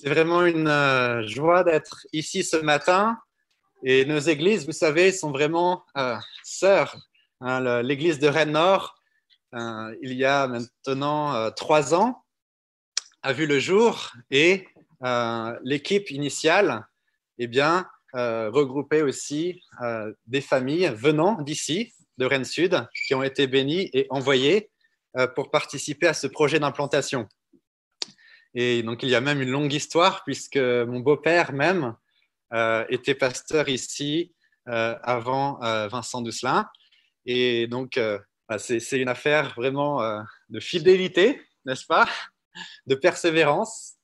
C'est vraiment une euh, joie d'être ici ce matin. Et nos églises, vous savez, sont vraiment euh, sœurs. Hein, l'église de Rennes-Nord, euh, il y a maintenant trois ans, a vu le jour et l'équipe initiale eh bien, regroupait aussi des familles venant d'ici, de Rennes Sud, qui ont été bénies et envoyées pour participer à ce projet d'implantation. Et donc, il y a même une longue histoire, puisque mon beau-père même euh, était pasteur ici euh, avant euh, Vincent Dousselin. Et donc, bah, c'est une affaire vraiment de fidélité, n'est-ce pas? De persévérance.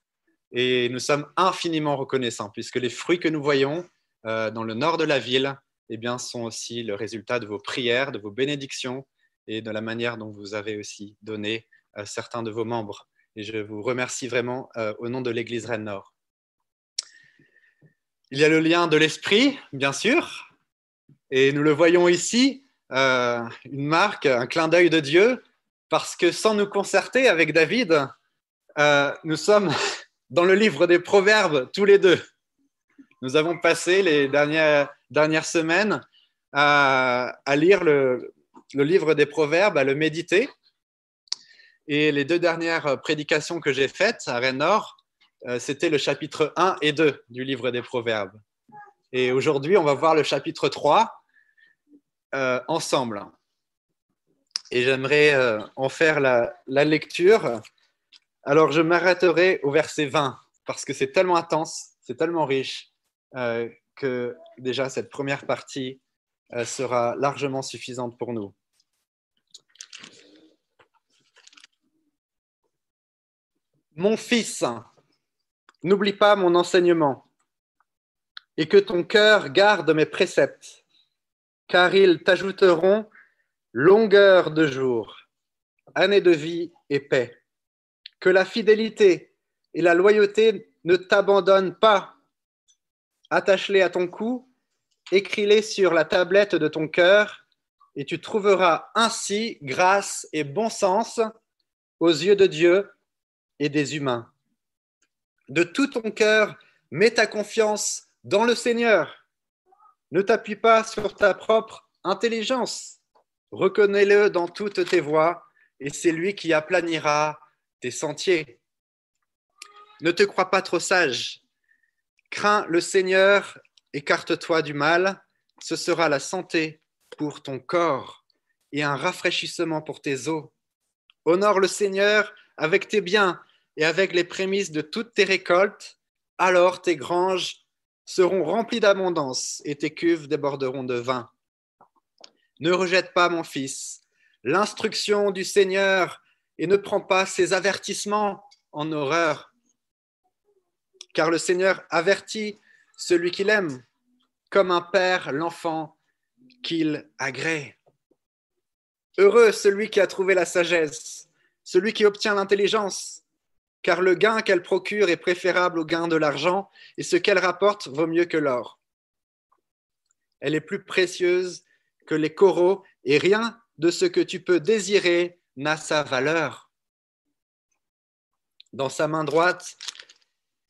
Et nous sommes infiniment reconnaissants, puisque les fruits que nous voyons dans le nord de la ville eh bien, sont aussi le résultat de vos prières, de vos bénédictions et de la manière dont vous avez aussi donné certains de vos membres. Et je vous remercie vraiment euh, au nom de l'Église Rennes-Nord. Il y a le lien de l'esprit, bien sûr, et nous le voyons ici, euh, une marque, un clin d'œil de Dieu, parce que sans nous concerter avec David, euh, nous sommes dans le livre des Proverbes tous les deux. Nous avons passé les dernières, semaines à, lire le livre des Proverbes, à le méditer. Et les deux dernières prédications que j'ai faites à Rennes-Nord, euh, c'était le chapitre 1 et 2 du livre des Proverbes. Et aujourd'hui, on va voir le chapitre 3 euh, ensemble. Et j'aimerais euh, en faire la, lecture. Alors, je m'arrêterai au verset 20 parce que c'est tellement intense, c'est tellement riche que déjà cette première partie sera largement suffisante pour nous. Mon fils, n'oublie pas mon enseignement et que ton cœur garde mes préceptes, car ils t'ajouteront longueur de jour, années de vie et paix. Que la fidélité et la loyauté ne t'abandonnent pas. Attache-les à ton cou, écris-les sur la tablette de ton cœur, et tu trouveras ainsi grâce et bon sens aux yeux de Dieu et des humains. De tout ton cœur, mets ta confiance dans le Seigneur. Ne t'appuie pas sur ta propre intelligence. Reconnais-le dans toutes tes voies, et c'est lui qui aplanira tes sentiers. Ne te crois pas trop sage. Crains le Seigneur, écarte-toi du mal, ce sera la santé pour ton corps et un rafraîchissement pour tes os. Honore le Seigneur avec tes biens et avec les prémices de toutes tes récoltes, alors tes granges seront remplies d'abondance et tes cuves déborderont de vin. Ne rejette pas, mon fils, l'instruction du Seigneur et ne prends pas ses avertissements en horreur. Car le Seigneur avertit celui qu'il aime, comme un père l'enfant qu'il agrée. Heureux celui qui a trouvé la sagesse, celui qui obtient l'intelligence, car le gain qu'elle procure est préférable au gain de l'argent, et ce qu'elle rapporte vaut mieux que l'or. Elle est plus précieuse que les coraux, et rien de ce que tu peux désirer n'a sa valeur. Dans sa main droite,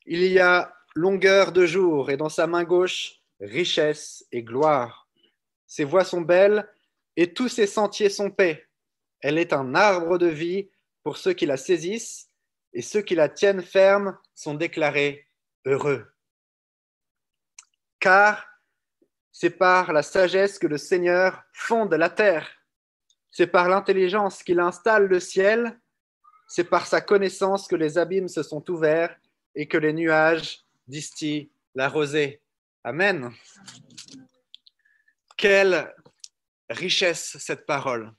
il y a longueur de jour, et dans sa main gauche, richesse et gloire. Ses voies sont belles, et tous ses sentiers sont paix. Elle est un arbre de vie pour ceux qui la saisissent, et ceux qui la tiennent ferme sont déclarés heureux. Car c'est par la sagesse que le Seigneur fonde la terre, c'est par l'intelligence qu'il installe le ciel, c'est par sa connaissance que les abîmes se sont ouverts et que les nuages distillent la rosée. Amen. Quelle richesse cette parole.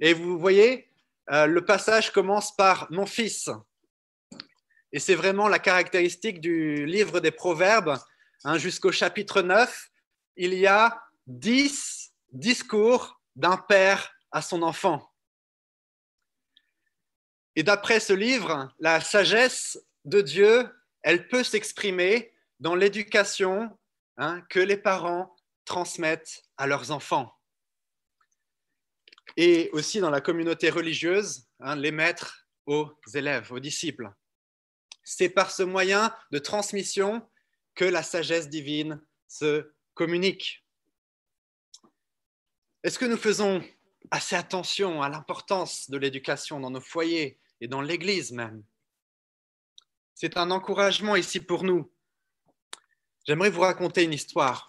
Et vous voyez, euh, le passage commence par mon fils. Et c'est vraiment la caractéristique du livre des Proverbes. Hein, Jusqu'au chapitre 9, il y a dix discours d'un père à son enfant. Et d'après ce livre, la sagesse de Dieu, elle peut s'exprimer dans l'éducation hein, que les parents transmettent à leurs enfants. Et aussi dans la communauté religieuse, hein, les maîtres aux élèves, aux disciples. c'est par ce moyen de transmission que la sagesse divine se communique. Est-ce que nous faisons assez attention à l'importance de l'éducation dans nos foyers et dans l'Église même? C'est un encouragement ici pour nous. J'aimerais vous raconter une histoire.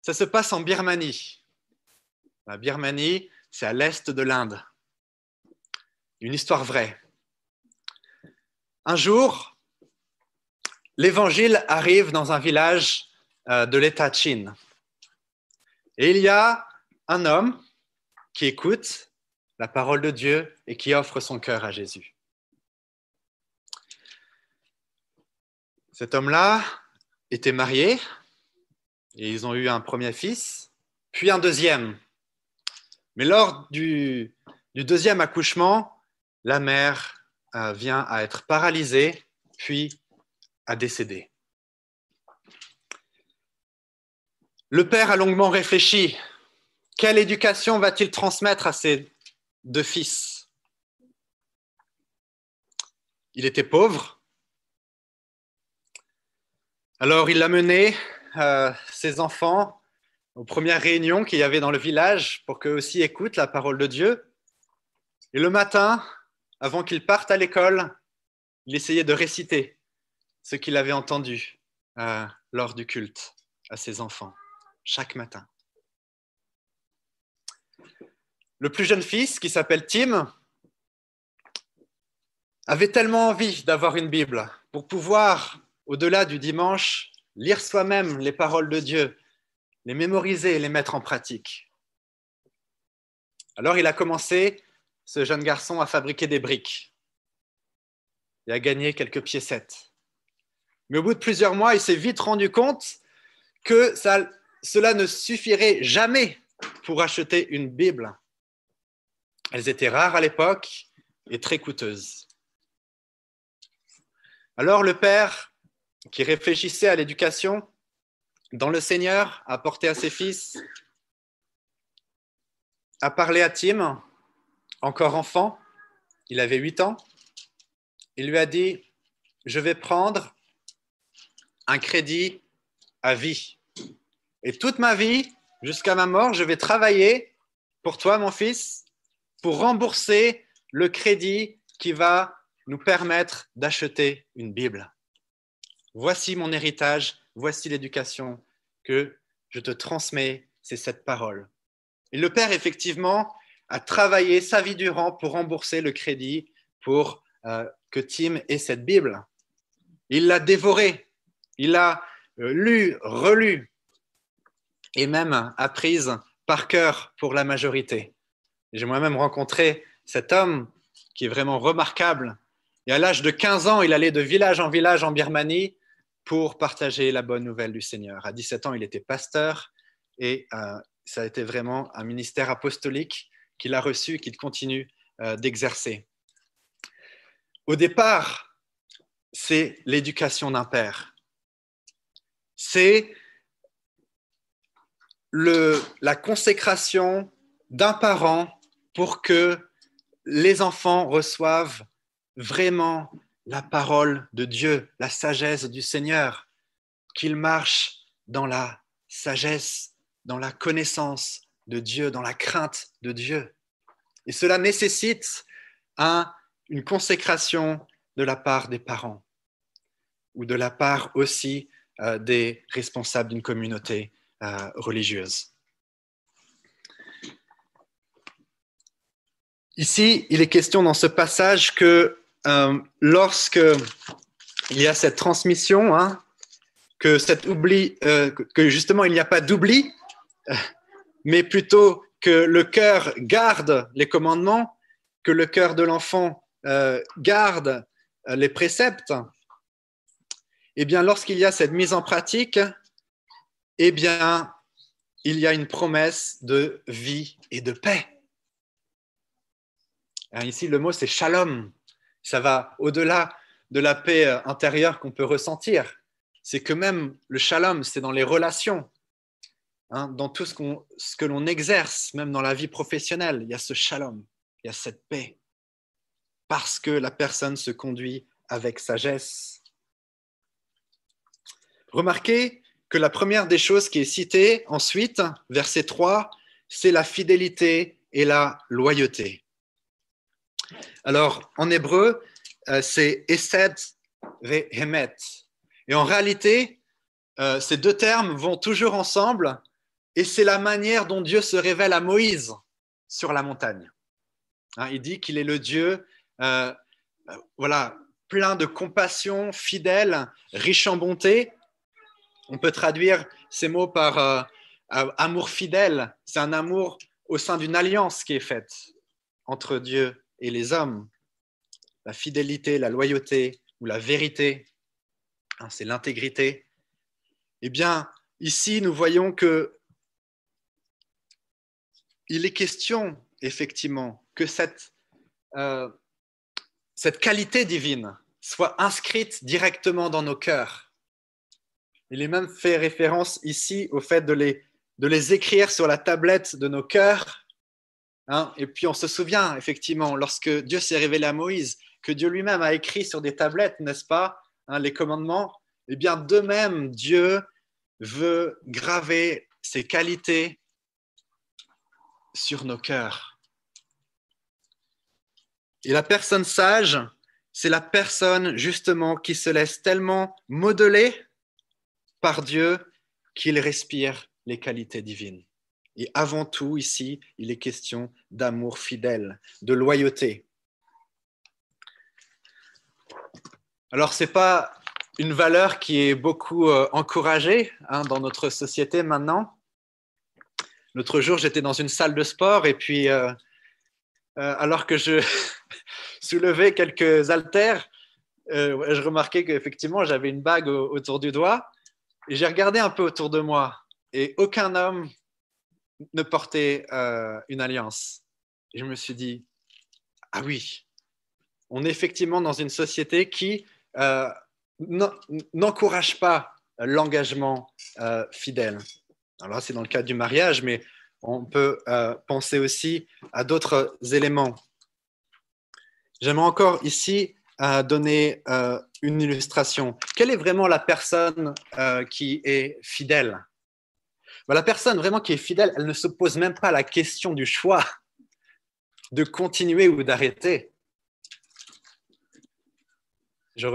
Ça se passe en Birmanie. La Birmanie, c'est à l'est de l'Inde. Une histoire vraie. Un jour, l'évangile arrive dans un village euh, de l'État Chine. Et il y a un homme qui écoute la parole de Dieu et qui offre son cœur à Jésus. Cet homme-là était marié et ils ont eu un premier fils, puis un deuxième. Mais lors du, deuxième accouchement, la mère euh, vient à être paralysée, puis à décéder. Le père a longuement réfléchi. Quelle éducation va-t-il transmettre à ses deux fils? Il était pauvre. Alors il a mené euh, ses enfants aux premières réunions qu'il y avait dans le village pour qu'eux aussi écoutent la parole de Dieu. Et le matin, avant qu'ils partent à l'école, il essayait de réciter ce qu'il avait entendu euh, lors du culte à ses enfants, chaque matin. Le plus jeune fils, qui s'appelle Tim, avait tellement envie d'avoir une Bible pour pouvoir, au-delà du dimanche, lire soi-même les paroles de Dieu, les mémoriser et les mettre en pratique. Alors il a commencé, ce jeune garçon, à fabriquer des briques et à gagner quelques piécettes. Mais au bout de plusieurs mois, il s'est vite rendu compte que cela ne suffirait jamais pour acheter une Bible. Elles étaient rares à l'époque et très coûteuses. Alors le père qui réfléchissait à l'éducation dans le Seigneur, a porté à ses fils, a parlé à Tim, encore enfant, il avait huit ans, il lui a dit, je vais prendre un crédit à vie. Et toute ma vie, jusqu'à ma mort, je vais travailler pour toi, mon fils, pour rembourser le crédit qui va nous permettre d'acheter une Bible. Voici mon héritage, voici l'éducation que je te transmets, c'est cette parole. Et le Père, effectivement, a travaillé sa vie durant pour rembourser le crédit pour euh, que Tim ait cette Bible. Il l'a dévorée, il l'a euh, lu, relu, et même apprise par cœur pour la majorité. J'ai moi-même rencontré cet homme qui est vraiment remarquable. Et à l'âge de 15 ans, il allait de village en village en Birmanie pour partager la bonne nouvelle du Seigneur. À 17 ans, il était pasteur et euh, ça a été vraiment un ministère apostolique qu'il a reçu, qu'il continue euh, d'exercer. Au départ, c'est l'éducation d'un père. C'est la consécration d'un parent pour que les enfants reçoivent vraiment la parole de Dieu, la sagesse du Seigneur, qu'il marche dans la sagesse, dans la connaissance de Dieu, dans la crainte de Dieu. Et cela nécessite une consécration de la part des parents ou de la part aussi euh, des responsables d'une communauté euh, religieuse. Ici, il est question dans ce passage que euh, lorsque il y a cette transmission, hein, que, cet oubli, euh, que justement il n'y a pas d'oubli, euh, mais plutôt que le cœur garde les commandements, que le cœur de l'enfant garde les préceptes, eh bien lorsqu'il y a cette mise en pratique, eh bien il y a une promesse de vie et de paix. ici, le mot c'est shalom. Ça va au-delà de la paix euh, intérieure qu'on peut ressentir. C'est que même le shalom, c'est dans les relations, hein, dans tout ce, que l'on exerce, même dans la vie professionnelle, il y a ce shalom, il y a cette paix, parce que la personne se conduit avec sagesse. Remarquez que la première des choses qui est citée ensuite, verset 3, c'est la fidélité et la loyauté. Alors, en hébreu, euh, c'est Esed Hemet. Et en réalité, euh, ces deux termes vont toujours ensemble et c'est la manière dont Dieu se révèle à Moïse sur la montagne. Hein, il dit qu'il est le Dieu, euh, voilà, plein de compassion, fidèle, riche en bonté. On peut traduire ces mots par amour fidèle. C'est un amour au sein d'une alliance qui est faite entre Dieu et les hommes. La fidélité, la loyauté ou la vérité, hein, c'est l'intégrité. Eh bien, ici, nous voyons que il est question, effectivement, que cette, euh, cette qualité divine soit inscrite directement dans nos cœurs. Il est même fait référence ici au fait de les de les écrire sur la tablette de nos cœurs. Hein. Et puis on se souvient, effectivement, lorsque Dieu s'est révélé à Moïse, que Dieu lui-même a écrit sur des tablettes, n'est-ce pas, hein, les commandements. Eh bien, de même, Dieu veut graver ses qualités sur nos cœurs. Et la personne sage, c'est la personne justement qui se laisse tellement modeler par Dieu qu'il respire les qualités divines. Et avant tout, ici, il est question d'amour fidèle, de loyauté. Alors, ce n'est pas une valeur qui est beaucoup euh, encouragée hein, dans notre société maintenant. L'autre jour, j'étais dans une salle de sport et puis, euh, euh, alors que je soulevais quelques haltères, je remarquais qu'effectivement, j'avais une bague autour du doigt et j'ai regardé un peu autour de moi et aucun homme ne portait euh, une alliance. Je me suis dit, ah oui, on est effectivement dans une société qui euh, n'encourage pas l'engagement euh, fidèle. Alors là, c'est dans le cadre du mariage, mais on peut penser aussi à d'autres éléments. J'aimerais encore ici donner une illustration. Quelle est vraiment la personne qui est fidèle? Bah, la personne vraiment qui est fidèle, elle ne se pose même pas la question du choix de continuer ou d'arrêter. Je,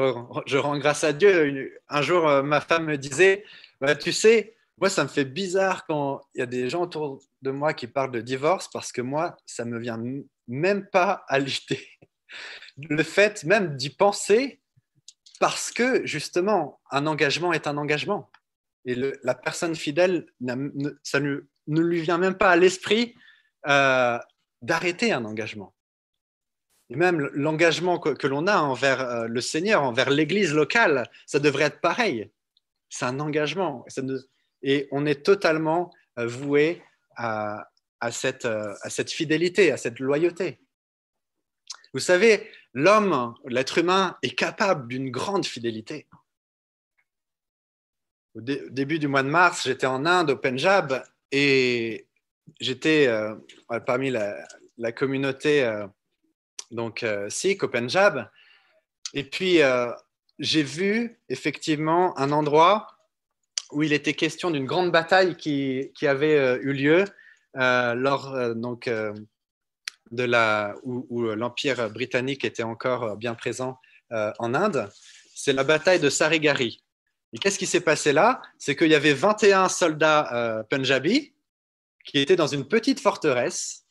rends grâce à Dieu. Un jour, euh, ma femme me disait, bah, tu sais, moi, ça me fait bizarre quand il y a des gens autour de moi qui parlent de divorce parce que moi, ça me vient même pas à l'idée. Le fait même d'y penser parce que justement, un engagement est un engagement. Et la personne fidèle, ça ne, lui vient même pas à l'esprit euh, d'arrêter un engagement. Et même l'engagement que, l'on a envers euh, le Seigneur, envers l'Église locale, ça devrait être pareil. C'est un engagement. et on est totalement euh, voué à cette fidélité, à cette loyauté. Vous savez, l'homme, l'être humain est capable d'une grande fidélité au début du mois de mars, j'étais en Inde, au Punjab, et j'étais euh, parmi la, communauté euh, euh, Sikh au Punjab. Et puis, j'ai vu effectivement un endroit où il était question d'une grande bataille qui, qui avait eu lieu lors donc, de la, où, où l'Empire britannique était encore bien présent en Inde. C'est la bataille de Sarigari. Et qu'est-ce qui s'est passé là? C'est qu'il y avait 21 soldats euh, punjabis qui étaient dans une petite forteresse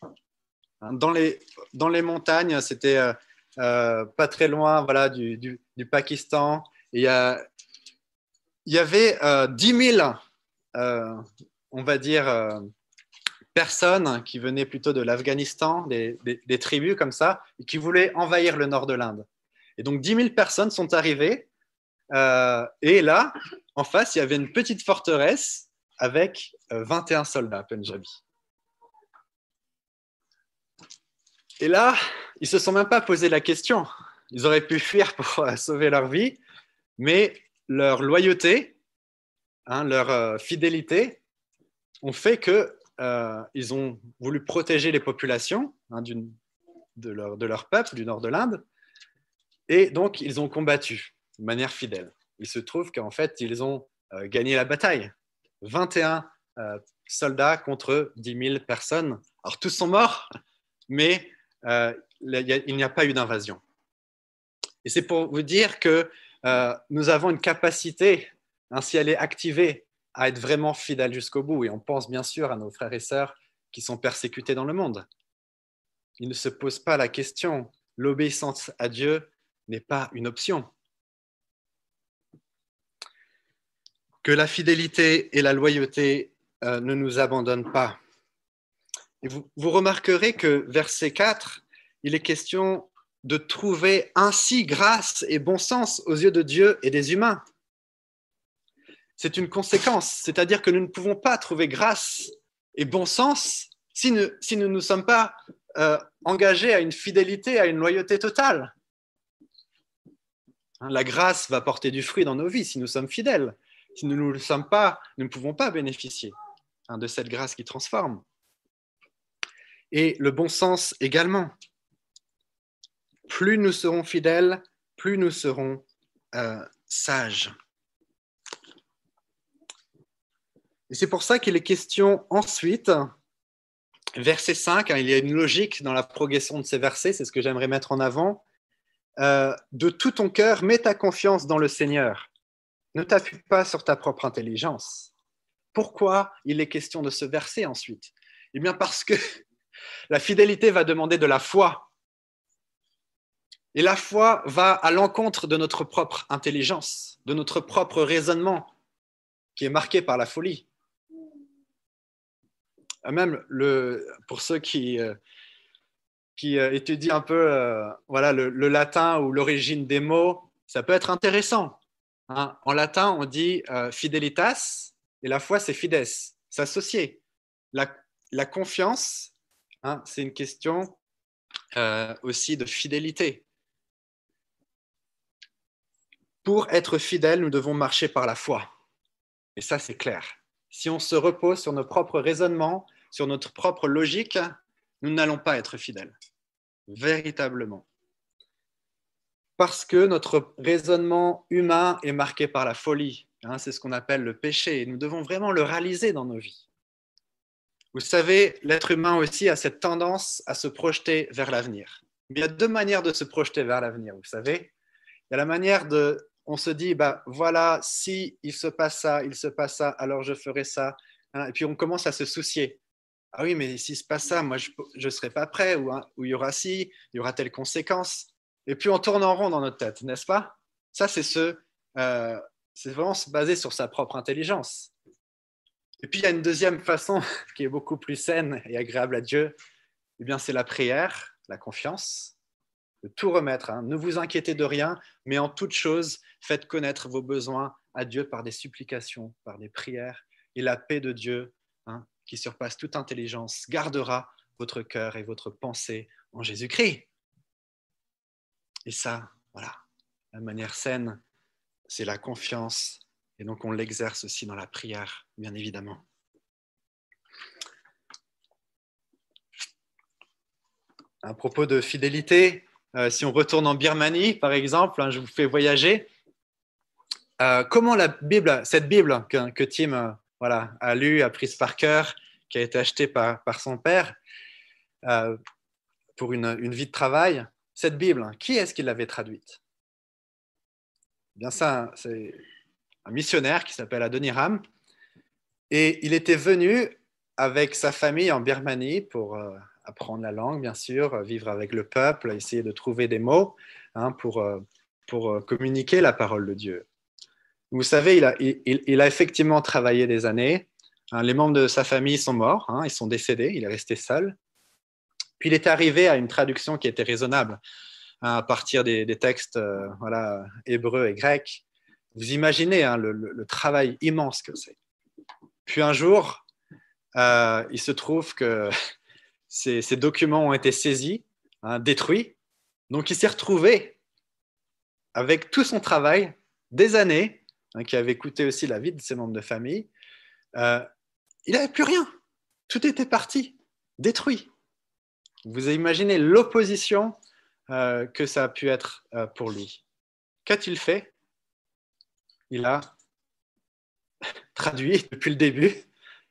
hein, dans, les, dans les montagnes. C'était euh, euh, pas très loin voilà, du, du, Pakistan. il, y y avait 10 000, on va dire, personnes qui venaient plutôt de l'Afghanistan, des, des, tribus comme ça, qui voulaient envahir le nord de l'Inde. Et donc 10 000 personnes sont arrivées euh, et là, en face, il y avait une petite forteresse avec 21 euh, soldats Punjabi. Et là, ils se sont même pas posé la question. Ils auraient pu fuir pour euh, sauver leur vie, mais leur loyauté, hein, leur fidélité ont fait que ils ont voulu protéger les populations hein, de, leur, de, leur, peuple du nord de l'Inde Et donc, ils ont combattu de manière fidèle. Il se trouve qu'en fait, ils ont euh, gagné la bataille. 21 euh, soldats contre 10 000 personnes. Alors, tous sont morts, mais euh, il n'y a pas eu d'invasion. Et c'est pour vous dire que nous avons une capacité, ainsi elle est activée, à être vraiment fidèles jusqu'au bout. Et on pense bien sûr à nos frères et sœurs qui sont persécutés dans le monde. Ils ne se posent pas la question. L'obéissance à Dieu n'est pas une option. Que la fidélité et la loyauté euh, ne nous abandonnent pas. vous, vous remarquerez que verset 4, il est question de trouver ainsi grâce et bon sens aux yeux de Dieu et des humains. C'est une conséquence, c'est-à-dire que nous ne pouvons pas trouver grâce et bon sens si nous si nous, ne sommes pas euh, engagés à une fidélité, à une loyauté totale. Hein, la grâce va porter du fruit dans nos vies si nous sommes fidèles. Si nous ne le sommes pas, nous ne pouvons pas bénéficier hein, de cette grâce qui transforme. Et le bon sens également. Plus nous serons fidèles, plus nous serons euh, sages. Et c'est pour ça qu'il est question ensuite, verset 5, hein, il y a une logique dans la progression de ces versets, c'est ce que j'aimerais mettre en avant. Euh, de tout ton cœur, mets ta confiance dans le Seigneur. Ne t'appuie pas sur ta propre intelligence. Pourquoi il est question de ce verset ensuite? Eh bien parce que la fidélité va demander de la foi. Et la foi va à l'encontre de notre propre intelligence, de notre propre raisonnement, qui est marqué par la folie. Ah, même le, pour ceux qui, euh, euh, étudient un peu euh, voilà, le, latin ou l'origine des mots, ça peut être intéressant. Hein. En latin, on dit fidelitas et la foi, c'est fides, s'associer. La, la, confiance, hein, c'est une question aussi de fidélité. Pour être fidèle, nous devons marcher par la foi. Et ça, c'est clair. Si on se repose sur nos propres raisonnements, sur notre propre logique, nous n'allons pas être fidèles, véritablement. Parce que notre raisonnement humain est marqué par la folie. Hein, c'est ce qu'on appelle le péché. Nous devons vraiment le réaliser dans nos vies. Vous savez, l'être humain aussi a cette tendance à se projeter vers l'avenir. Il y a deux manières de se projeter vers l'avenir, vous savez. Il y a la manière de, on se dit, bah voilà, si il se passe ça, il se passe ça, alors je ferai ça. Hein, et puis on commence à se soucier ah oui, mais s'il se passe ça, moi, je ne serai pas prêt, ou, hein, ou, il y aura ci, il y aura telle conséquence. Et puis on tourne en rond dans notre tête, n'est-ce pas? Ça, c'est ce, euh, c'est vraiment se baser sur sa propre intelligence. Et puis il y a une deuxième façon qui est beaucoup plus saine et agréable à Dieu. Eh bien, c'est la prière, la confiance, de tout remettre. Hein. Ne vous inquiétez de rien, mais en toute chose, faites connaître vos besoins à Dieu par des supplications, par des prières, et la paix de Dieu hein, qui surpasse toute intelligence, gardera votre cœur et votre pensée en Jésus-Christ. Et ça, voilà, la manière saine, c'est la confiance, et donc on l'exerce aussi dans la prière, bien évidemment. À propos de fidélité, euh, si on retourne en Birmanie, par exemple, hein, je vous fais voyager. Euh, comment la Bible, cette Bible que, Tim euh, a lu, a prise par cœur, qui a été acheté par, son père pour une, vie de travail. Cette Bible, hein, qui est-ce qui l'avait traduite? Eh Bien ça, c'est un missionnaire qui s'appelle Adoniram. Et il était venu avec sa famille en Birmanie pour euh, apprendre la langue, bien sûr, vivre avec le peuple, essayer de trouver des mots hein, pour, euh, pour communiquer la parole de Dieu. Vous savez, il a, effectivement travaillé des années. Hein, les membres de sa famille sont morts, ils sont décédés, il est resté seul. Puis il est arrivé à une traduction qui était raisonnable hein, à partir des, textes euh, voilà, hébreux et grecs. Vous imaginez le, travail immense que c'est. Puis un jour, euh, il se trouve que ces, documents ont été saisis, détruits. Donc il s'est retrouvé avec tout son travail, des années, Hein, qui avait coûté aussi la vie de ses membres de famille, euh, il n'avait plus rien. Tout était parti, détruit. Vous imaginez l'opposition euh, que ça a pu être euh, pour lui. Qu'a-t-il fait? Il a traduit depuis le début,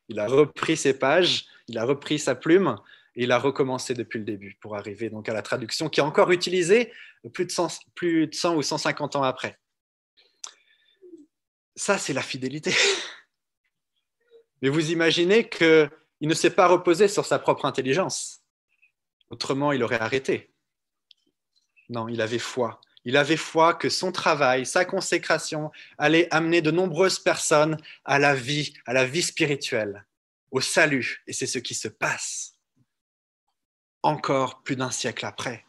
il a repris ses pages, il a repris sa plume, il a recommencé depuis le début pour arriver donc à la traduction qui est encore utilisée plus de 100, plus de 100 ou 150 ans après. Ça, c'est la fidélité. Mais vous imaginez qu'il ne s'est pas reposé sur sa propre intelligence. Autrement, il aurait arrêté. Non, il avait foi. Il avait foi que son travail, sa consécration allait amener de nombreuses personnes à la vie, à la vie spirituelle, au salut. Et c'est ce qui se passe encore plus d'un siècle après.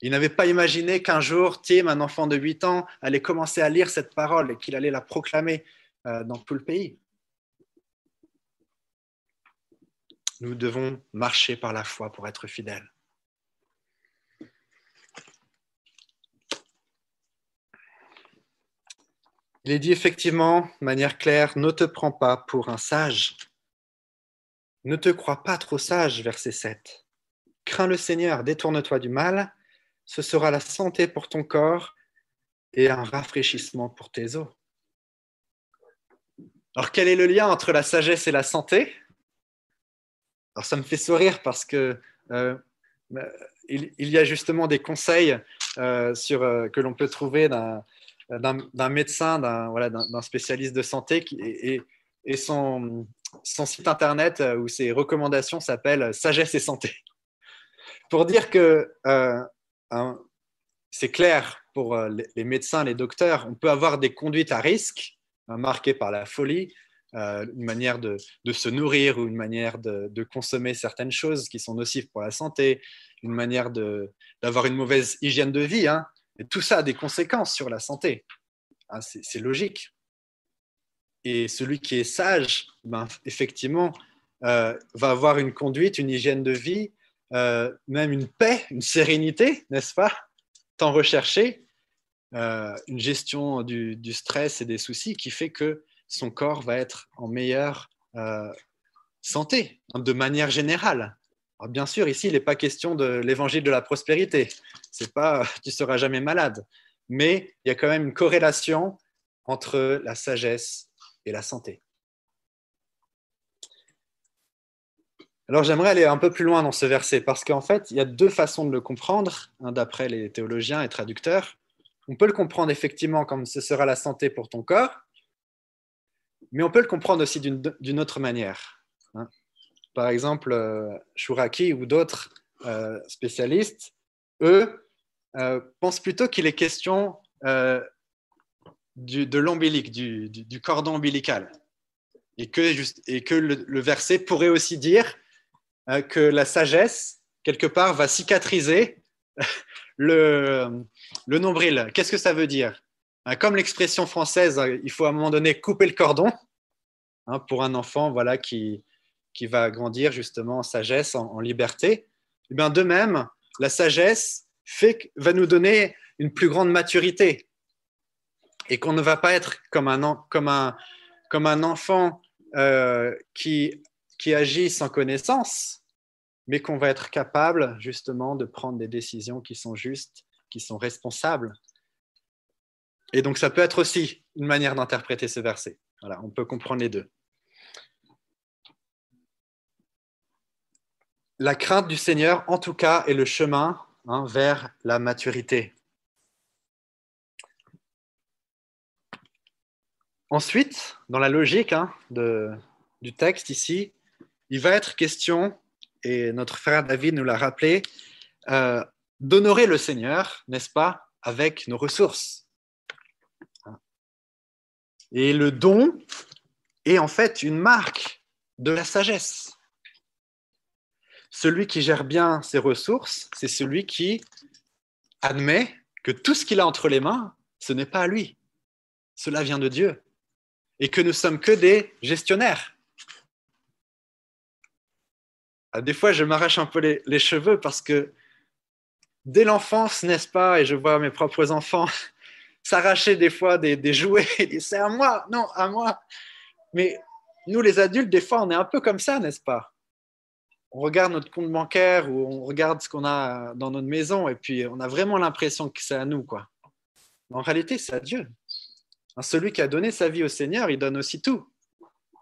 Il n'avait pas imaginé qu'un jour, Tim, un enfant de 8 ans, allait commencer à lire cette parole et qu'il allait la proclamer euh, dans tout le pays. Nous devons marcher par la foi pour être fidèles. Il est dit effectivement, de manière claire, ne te prends pas pour un sage. Ne te crois pas trop sage, verset 7. Crains le Seigneur, détourne-toi du mal, ce sera la santé pour ton corps et un rafraîchissement pour tes os. Alors quel est le lien entre la sagesse et la santé? Alors ça me fait sourire parce que euh, il, y a justement des conseils euh, euh, que l'on peut trouver d'un médecin, d'un spécialiste de santé et, son, site internet où ses recommandations s'appellent Sagesse et santé. Pour dire que c'est clair pour les médecins, les docteurs, on peut avoir des conduites à risque marquées par la folie, une manière de, se nourrir ou une manière de, consommer certaines choses qui sont nocives pour la santé, une manière d'avoir une mauvaise hygiène de vie. Hein. Et tout ça a des conséquences sur la santé. Ah, c'est logique. Et celui qui est sage, ben, effectivement, euh, va avoir une conduite, une hygiène de vie, euh, même une paix, une sérénité, n'est-ce pas Tant recherché, euh, une gestion du, stress et des soucis qui fait que son corps va être en meilleure santé, de manière générale. Alors bien sûr, ici, il n'est pas question de l'évangile de la prospérité. C'est pas tu seras jamais malade, mais il y a quand même une corrélation entre la sagesse et la santé. Alors j'aimerais aller un peu plus loin dans ce verset parce qu'en fait, il y a deux façons de le comprendre, hein, d'après les théologiens et traducteurs. On peut le comprendre effectivement comme ce sera la santé pour ton corps, mais on peut le comprendre aussi d'une autre manière. Hein. Par exemple, euh, ou d'autres euh, spécialistes, eux, euh, pensent plutôt qu'il est question de l'ombilique, du, cordon ombilical. Et que, le, verset pourrait aussi dire euh, que la sagesse, quelque part, va cicatriser le, nombril. Qu'est-ce que ça veut dire? euh, Comme l'expression française, il faut à un moment donné couper le cordon hein, pour un enfant voilà, qui, qui va grandir justement en sagesse, en, liberté. Et eh bien de même, la sagesse fait, va nous donner une plus grande maturité et qu'on ne va pas être comme un, comme un, comme un enfant euh, qui, qui agit sans connaissance, mais qu'on va être capable justement de prendre des décisions qui sont justes, qui sont responsables. Et donc ça peut être aussi une manière d'interpréter ce verset. Voilà, on peut comprendre les deux. La crainte du Seigneur, en tout cas, est le chemin hein, vers la maturité. Ensuite, dans la logique hein, du texte ici, il va être question, et notre frère David nous l'a rappelé, euh, d'honorer le Seigneur, n'est-ce pas, avec nos ressources. Et le don est en fait une marque de la sagesse. Celui qui gère bien ses ressources, c'est celui qui admet que tout ce qu'il a entre les mains, ce n'est pas à lui. Cela vient de Dieu et que nous sommes que des gestionnaires. Ah, des fois, je m'arrache un peu les, cheveux parce que dès l'enfance, n'est-ce pas, et je vois mes propres enfants s'arracher des fois des, jouets et dire c'est à moi, non, à moi. Mais nous, les adultes, des fois, on est un peu comme ça, n'est-ce pas? On regarde notre compte bancaire ou on regarde ce qu'on a dans notre maison et puis on a vraiment l'impression que c'est à nous. Quoi. en réalité, c'est à Dieu. Celui qui a donné sa vie au Seigneur, il donne aussi tout.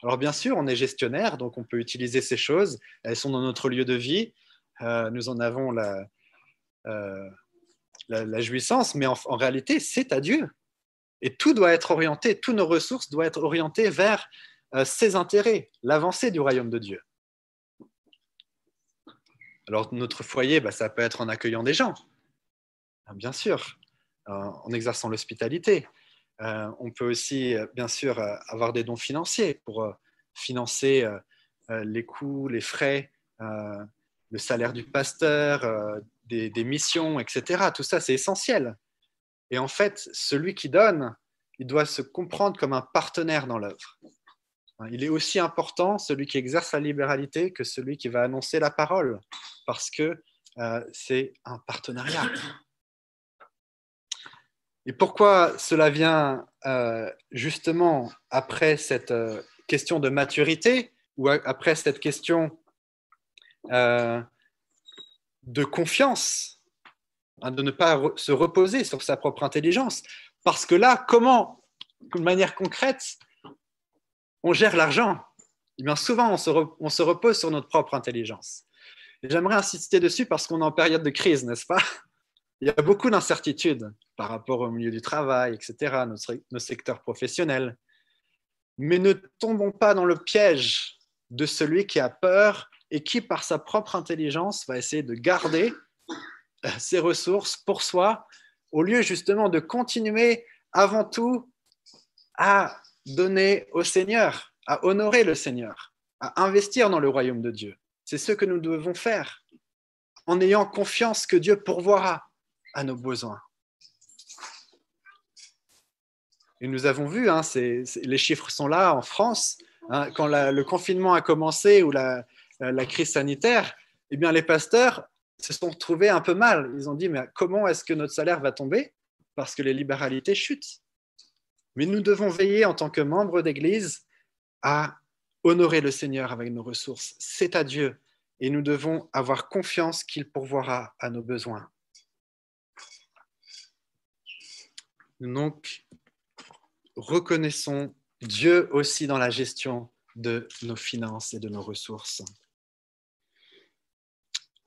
Alors bien sûr, on est gestionnaire, donc on peut utiliser ces choses. Elles sont dans notre lieu de vie. Euh, nous en avons la, euh, la, jouissance, mais en, réalité, c'est à Dieu. Et tout doit être orienté, toutes nos ressources doivent être orientées vers euh, ses intérêts, l'avancée du royaume de Dieu. Alors notre foyer, bah, ça peut être en accueillant des gens, bien sûr, en exerçant l'hospitalité. Euh, on peut aussi, euh, bien sûr, euh, avoir des dons financiers pour financer les coûts, les frais, le salaire du pasteur, des, missions, etc. Tout ça, c'est essentiel. Et en fait, celui qui donne, il doit se comprendre comme un partenaire dans l'œuvre. Il est aussi important, celui qui exerce la libéralité, que celui qui va annoncer la parole, parce que c'est un partenariat. Et pourquoi cela vient euh, justement après cette euh, question de maturité ou après cette question euh, de confiance, hein, de ne pas se reposer sur sa propre intelligence Parce que là, comment, de manière concrète, on gère l'argent? Eh Souvent, on se, repose sur notre propre intelligence. J'aimerais insister dessus parce qu'on est en période de crise, n'est-ce pas? Il y a beaucoup d'incertitudes par rapport au milieu du travail, etc., nos secteurs professionnels. Mais ne tombons pas dans le piège de celui qui a peur et qui, par sa propre intelligence, va essayer de garder euh, ses ressources pour soi, au lieu justement de continuer avant tout à donner au Seigneur, à honorer le Seigneur, à investir dans le royaume de Dieu. C'est ce que nous devons faire en ayant confiance que Dieu pourvoira à nos besoins. Et nous avons vu, hein, les chiffres sont là en France, hein, quand le confinement a commencé ou la, crise sanitaire, eh bien les pasteurs se sont retrouvés un peu mal. Ils ont dit, mais comment est-ce que notre salaire va tomber? Parce que les libéralités chutent. Mais nous devons veiller en tant que membres d'Église à honorer le Seigneur avec nos ressources. C'est à Dieu. Et nous devons avoir confiance qu'il pourvoira à nos besoins. Donc, reconnaissons Dieu aussi dans la gestion de nos finances et de nos ressources.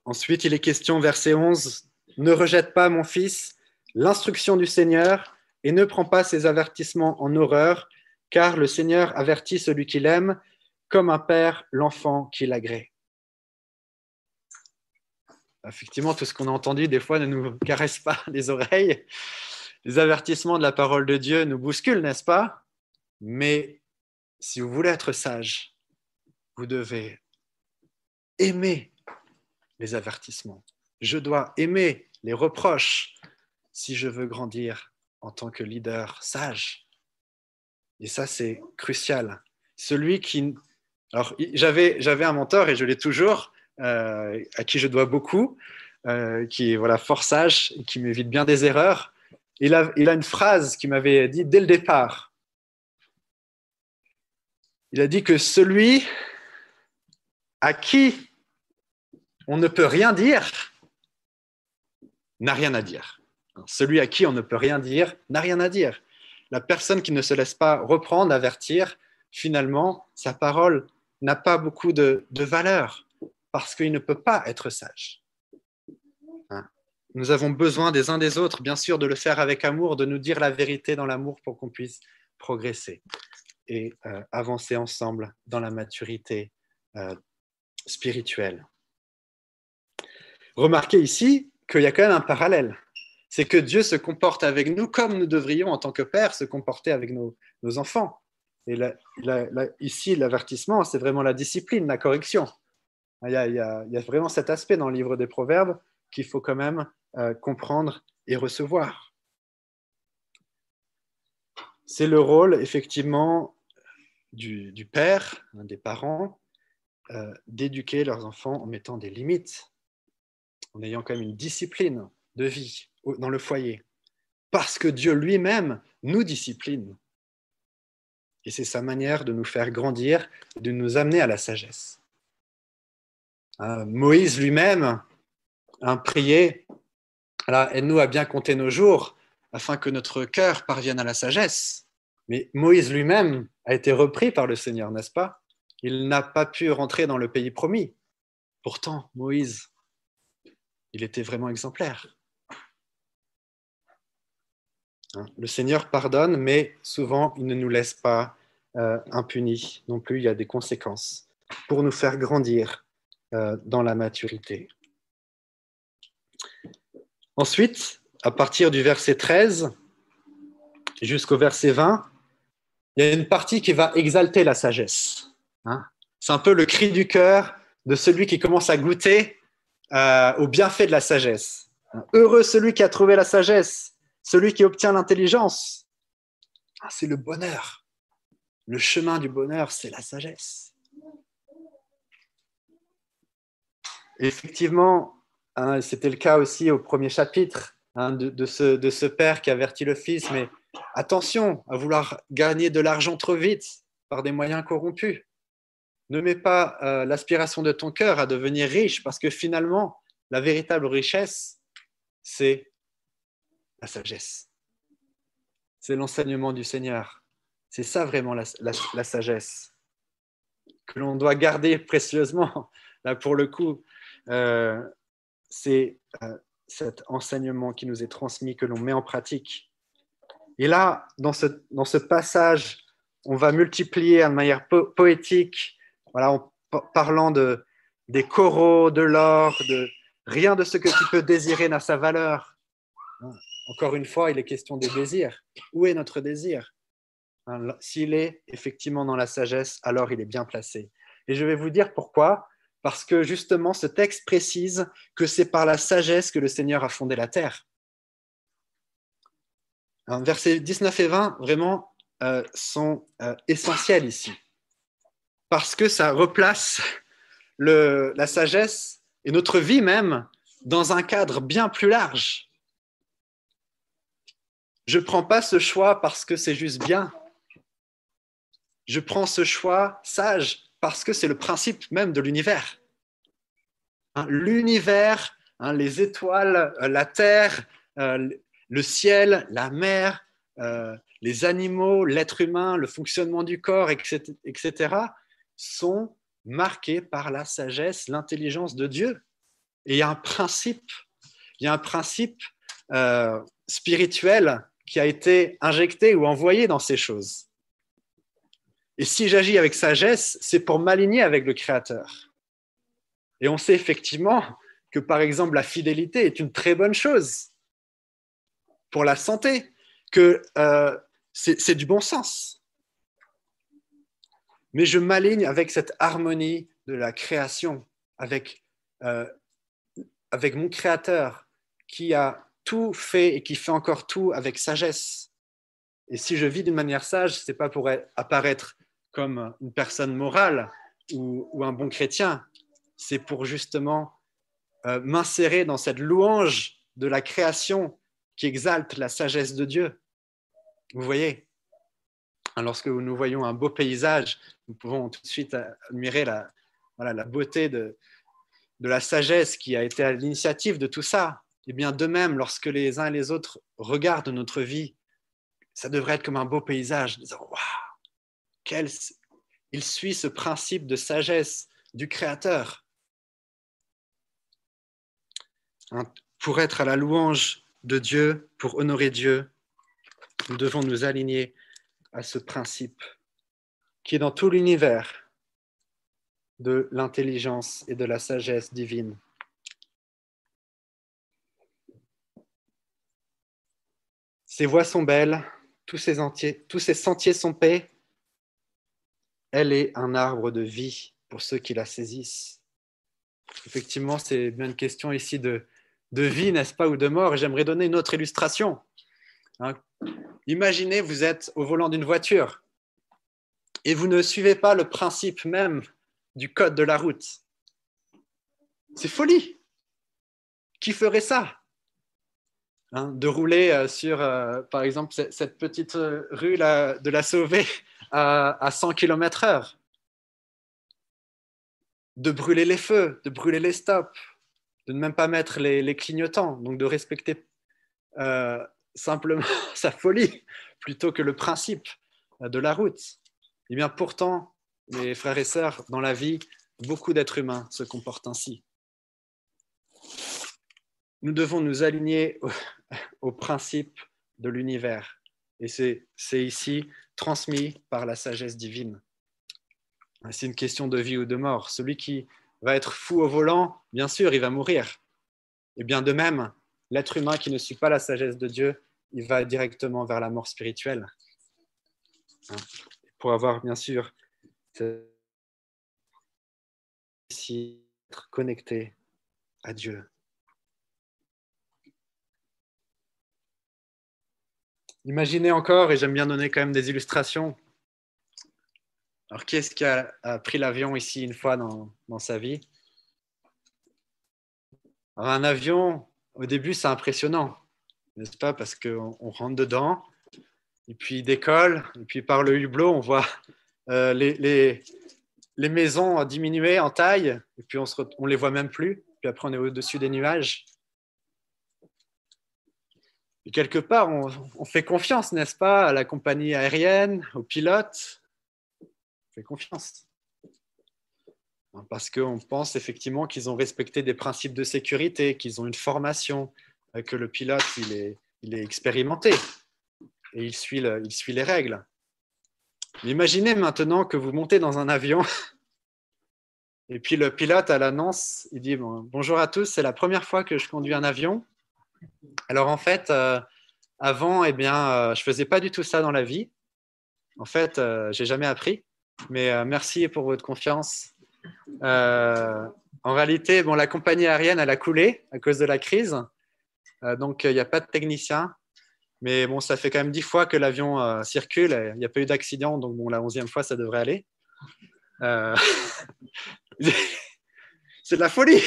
Ensuite, il est question, verset 11, Ne rejette pas, mon fils, l'instruction du Seigneur et ne prends pas ses avertissements en horreur, car le Seigneur avertit celui qu'il aime, comme un père l'enfant qu'il agrée. Effectivement, tout ce qu'on a entendu, des fois, ne nous caresse pas les oreilles les avertissements de la parole de Dieu nous bousculent, n'est-ce pas? Mais si vous voulez être sage, vous devez aimer les avertissements. Je dois aimer les reproches si je veux grandir en tant que leader sage. Et ça, c'est crucial. Celui qui... Alors, j'avais, j'avais un mentor et je l'ai toujours, euh, à qui je dois beaucoup, euh, qui est voilà, fort sage et qui m'évite bien des erreurs il a, une phrase qu'il m'avait dit dès le départ. Il a dit que celui à qui on ne peut rien dire n'a rien à dire. Celui à qui on ne peut rien dire n'a rien à dire. La personne qui ne se laisse pas reprendre, avertir, finalement, sa parole n'a pas beaucoup de valeur parce qu'il ne peut pas être sage. Nous avons besoin des uns des autres, bien sûr, de le faire avec amour, de nous dire la vérité dans l'amour pour qu'on puisse progresser et euh, avancer ensemble dans la maturité euh, spirituelle. Remarquez ici qu'il y a quand même un parallèle. C'est que Dieu se comporte avec nous comme nous devrions, en tant que père, se comporter avec nos, enfants. Et ici, l'avertissement, c'est vraiment la discipline, la correction. il y, a, vraiment cet aspect dans le livre des Proverbes qu'il faut quand même euh, comprendre et recevoir. C'est le rôle effectivement du, père, des parents, euh, d'éduquer leurs enfants en mettant des limites, en ayant quand même une discipline de vie dans le foyer, parce que Dieu lui-même nous discipline. Et c'est sa manière de nous faire grandir, de nous amener à la sagesse. Euh, Moïse lui-même a prié aide-nous à bien compter nos jours afin que notre cœur parvienne à la sagesse. Mais Moïse lui-même a été repris par le Seigneur, n'est-ce pas? Il n'a pas pu rentrer dans le pays promis. Pourtant, Moïse, il était vraiment exemplaire. Hein, le Seigneur pardonne, mais souvent il ne nous laisse pas euh, impunis non plus. Il y a des conséquences pour nous faire grandir euh, dans la maturité. Ensuite, à partir du verset 13 jusqu'au verset 20, il y a une partie qui va exalter la sagesse. Hein. C'est un peu le cri du cœur de celui qui commence à goûter euh, au bienfait de la sagesse. Heureux celui qui a trouvé la sagesse, celui qui obtient l'intelligence. Ah, c'est le bonheur. Le chemin du bonheur, c'est la sagesse. Effectivement, Hein, c'était le cas aussi au premier chapitre hein, de, ce, père qui avertit le fils, mais attention à vouloir gagner de l'argent trop vite par des moyens corrompus. Ne mets pas euh, l'aspiration de ton cœur à devenir riche, parce que finalement, la véritable richesse, c'est la sagesse. C'est l'enseignement du Seigneur. C'est ça vraiment la, sagesse que l'on doit garder précieusement. Là, pour le coup, euh, c'est euh, cet enseignement qui nous est transmis, que l'on met en pratique. Et là, dans ce, passage, on va multiplier de manière poétique, voilà, en parlant de, des coraux, de l'or, de rien de ce que tu peux désirer n'a sa valeur. Encore une fois, il est question des désirs. Où est notre désir? S'il est effectivement dans la sagesse, alors il est bien placé. Et je vais vous dire pourquoi parce que justement ce texte précise que c'est par la sagesse que le Seigneur a fondé la terre. versets 19 et 20, vraiment, euh, sont euh, essentiels ici, parce que ça replace la sagesse et notre vie même dans un cadre bien plus large. Je ne prends pas ce choix parce que c'est juste bien. Je prends ce choix sage parce que c'est le principe même de l'univers. Hein, l'univers, hein, les étoiles, euh, la terre, euh, le ciel, la mer, euh, les animaux, l'être humain, le fonctionnement du corps, etc., etc., sont marqués par la sagesse, l'intelligence de Dieu. Et il y a un principe, il y a un principe spirituel qui a été injecté ou envoyé dans ces choses. Et si j'agis avec sagesse, c'est pour m'aligner avec le Créateur. Et on sait effectivement que, par exemple, la fidélité est une très bonne chose pour la santé, que euh, c'est du bon sens. Mais je m'aligne avec cette harmonie de la création, avec, euh, avec mon Créateur qui a tout fait et qui fait encore tout avec sagesse. Et si je vis d'une manière sage, ce n'est pas pour apparaître comme une personne morale ou, un bon chrétien, c'est pour justement euh, m'insérer dans cette louange de la création qui exalte la sagesse de Dieu. Vous voyez, lorsque nous voyons un beau paysage, nous pouvons tout de suite admirer la, beauté de, la sagesse qui a été à l'initiative de tout ça. Et bien de même, lorsque les uns et les autres regardent notre vie, ça devrait être comme un beau paysage, disant Waouh, il suit ce principe de sagesse du Créateur. Hein, pour être à la louange de Dieu, pour honorer Dieu, nous devons nous aligner à ce principe qui est dans tout l'univers de l'intelligence et de la sagesse divine. Ses voies sont belles, tous ses, tous ses sentiers sont paix, elle est un arbre de vie pour ceux qui la saisissent. Effectivement, c'est bien une question ici de, vie, n'est-ce pas, ou de mort. J'aimerais donner une autre illustration. Hein. Imaginez, vous êtes au volant d'une voiture et vous ne suivez pas le principe même du code de la route. C'est folie. Qui ferait ça hein, De rouler euh, sur, euh, par exemple, cette petite euh, rue là, de la Sauvée à, 100 km/h. de brûler les feux, de brûler les stops, de ne même pas mettre les, clignotants, donc de respecter simplement sa folie plutôt que le principe de la route. Et eh bien pourtant, mes frères et sœurs, dans la vie, beaucoup d'êtres humains se comportent ainsi. Nous devons nous aligner au, principe de l'univers. Et c'est ici transmis par la sagesse divine. C'est une question de vie ou de mort. Celui qui va être fou au volant, bien sûr, il va mourir. Et bien de même, l'être humain qui ne suit pas la sagesse de Dieu, il va directement vers la mort spirituelle. Hein. Pour avoir, bien sûr, être connecté à Dieu. Imaginez encore, et j'aime bien donner quand même des illustrations. Alors, qui est-ce qui a, pris l'avion ici une fois dans, sa vie? Un avion, au début, c'est impressionnant, n'est-ce pas Parce qu'on rentre dedans, et puis décolle, et puis par le hublot, on voit euh, les, maisons diminuer en taille, et puis on ne les voit même plus, puis après on est au-dessus des nuages. Et quelque part, on, on fait confiance, n'est-ce pas, à la compagnie aérienne, aux pilotes. On fait confiance. Parce qu'on pense effectivement qu'ils ont respecté des principes de sécurité, qu'ils ont une formation, que le pilote, il est, il est expérimenté et il suit, il suit les règles. Imaginez maintenant que vous montez dans un avion et puis le pilote à l'annonce, il dit Bonjour à tous, c'est la première fois que je conduis un avion. Alors en fait, euh, avant, eh bien, euh, je faisais pas du tout ça dans la vie. En fait, euh, j'ai jamais appris. Mais merci pour votre confiance. en réalité, bon, la compagnie aérienne, a coulé à cause de la crise. Donc, il n'y a pas de technicien. Mais bon, ça fait quand même dix fois que l'avion euh, circule. Il n'y a pas eu d'accident, donc bon, la onzième fois, ça devrait aller. Euh, c'est de la folie.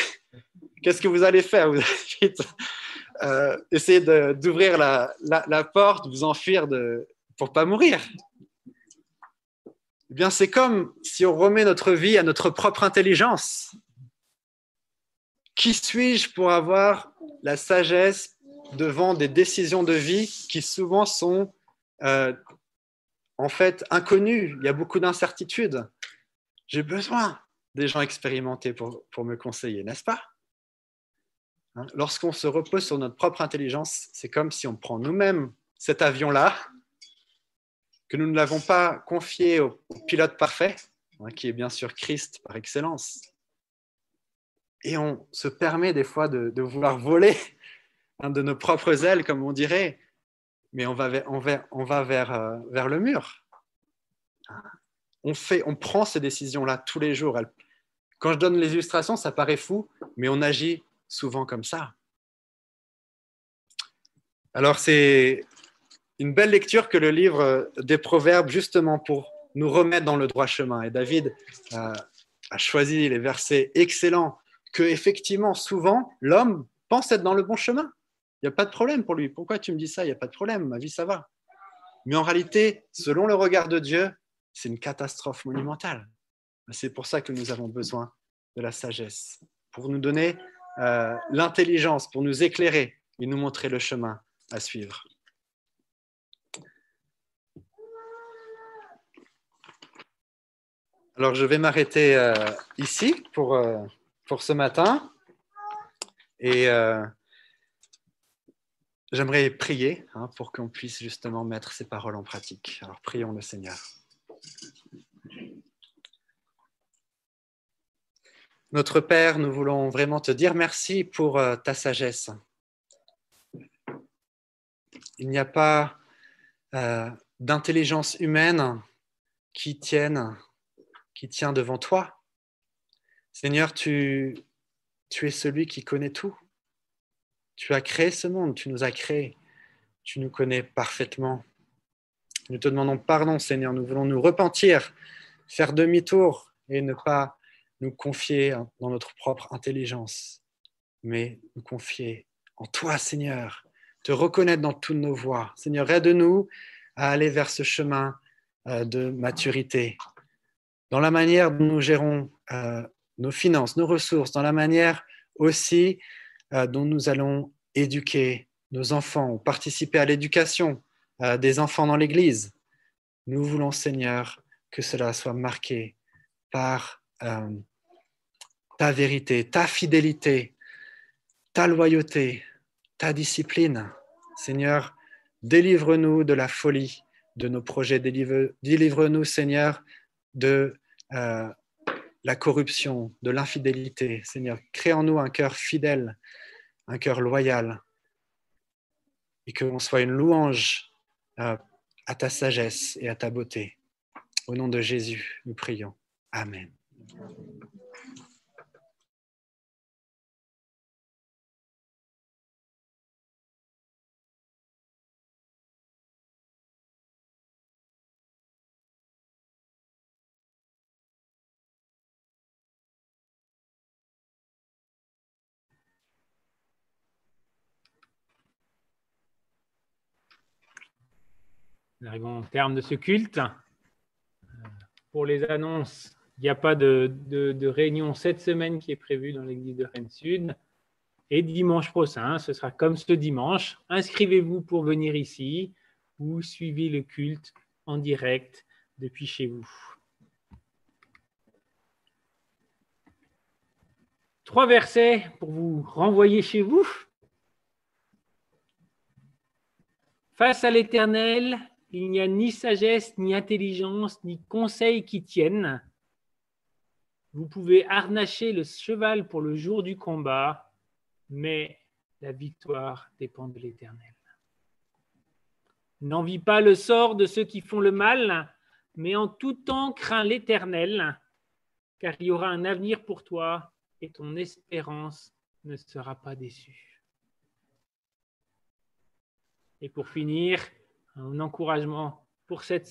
Qu'est-ce que vous allez faire Vous euh, d'ouvrir la, la, porte, vous enfuir de, pour pas mourir. Eh bien, c'est comme si on remet notre vie à notre propre intelligence. Qui suis-je pour avoir la sagesse devant des décisions de vie qui souvent sont euh, en fait inconnues. Il y a beaucoup d'incertitudes. J'ai besoin des gens expérimentés pour, pour me conseiller, n'est-ce pas? Hein? Lorsqu'on se repose sur notre propre intelligence, c'est comme si on prend nous-mêmes cet avion-là, que nous ne l'avons pas confié au, pilote parfait, hein, qui est bien sûr Christ par excellence. Et on se permet des fois de, vouloir voler de nos propres ailes, comme on dirait, mais on va vers, on va vers, euh, vers le mur. On, fait, on prend ces décisions-là tous les jours. Quand je donne les illustrations, ça paraît fou, mais on agit souvent comme ça. Alors c'est une belle lecture que le livre des Proverbes, justement pour nous remettre dans le droit chemin. Et David euh, a choisi les versets excellents que effectivement, souvent, l'homme pense être dans le bon chemin. Il n'y a pas de problème pour lui. Pourquoi tu me dis ça? Il n'y a pas de problème, ma vie, ça va. Mais en réalité, selon le regard de Dieu, c'est une catastrophe monumentale. C'est pour ça que nous avons besoin de la sagesse, pour nous donner euh, l'intelligence, pour nous éclairer et nous montrer le chemin à suivre. Alors, je vais m'arrêter euh, ici pour, euh, pour ce matin. Et J'aimerais prier hein, pour qu'on puisse justement mettre ces paroles en pratique. Alors prions le Seigneur. Notre Père, nous voulons vraiment te dire merci pour euh, ta sagesse. Il n'y a pas euh, d'intelligence humaine qui tienne, qui tient devant toi. Seigneur, tu, es celui qui connaît tout. Tu as créé ce monde, tu nous as créés, tu nous connais parfaitement. Nous te demandons pardon, Seigneur, nous voulons nous repentir, faire demi-tour et ne pas nous confier dans notre propre intelligence, mais nous confier en toi, Seigneur, te reconnaître dans toutes nos voies. Seigneur, aide-nous à aller vers ce chemin euh, de maturité, dans la manière dont nous gérons euh, nos finances, nos ressources, dans la manière aussi euh, dont nous allons éduquer nos enfants ou participer à l'éducation euh, des enfants dans l'Église. Nous voulons, Seigneur, que cela soit marqué par euh, ta vérité, ta fidélité, ta loyauté, ta discipline. Seigneur, délivre-nous de la folie de nos projets, délivre-nous, Seigneur, de la corruption, de l'infidélité. Seigneur, crée en nous un cœur fidèle, un cœur loyal, et que l'on soit une louange euh, à ta sagesse et à ta beauté. Au nom de Jésus, nous prions. Amen. Nous arrivons au terme de ce culte. Pour les annonces, il n'y a pas de, réunion cette semaine qui est prévue dans l'église de Rennes Sud. Et dimanche prochain, ce sera comme ce dimanche. Inscrivez-vous pour venir ici ou suivez le culte en direct depuis chez vous. Trois versets pour vous renvoyer chez vous. Face à l'Éternel, il n'y a ni sagesse, ni intelligence, ni conseil qui tiennent. Vous pouvez harnacher le cheval pour le jour du combat, mais la victoire dépend de l'Éternel. N'envie pas le sort de ceux qui font le mal, mais en tout temps crains l'Éternel, car il y aura un avenir pour toi et ton espérance ne sera pas déçue. Et pour finir, un encouragement pour cette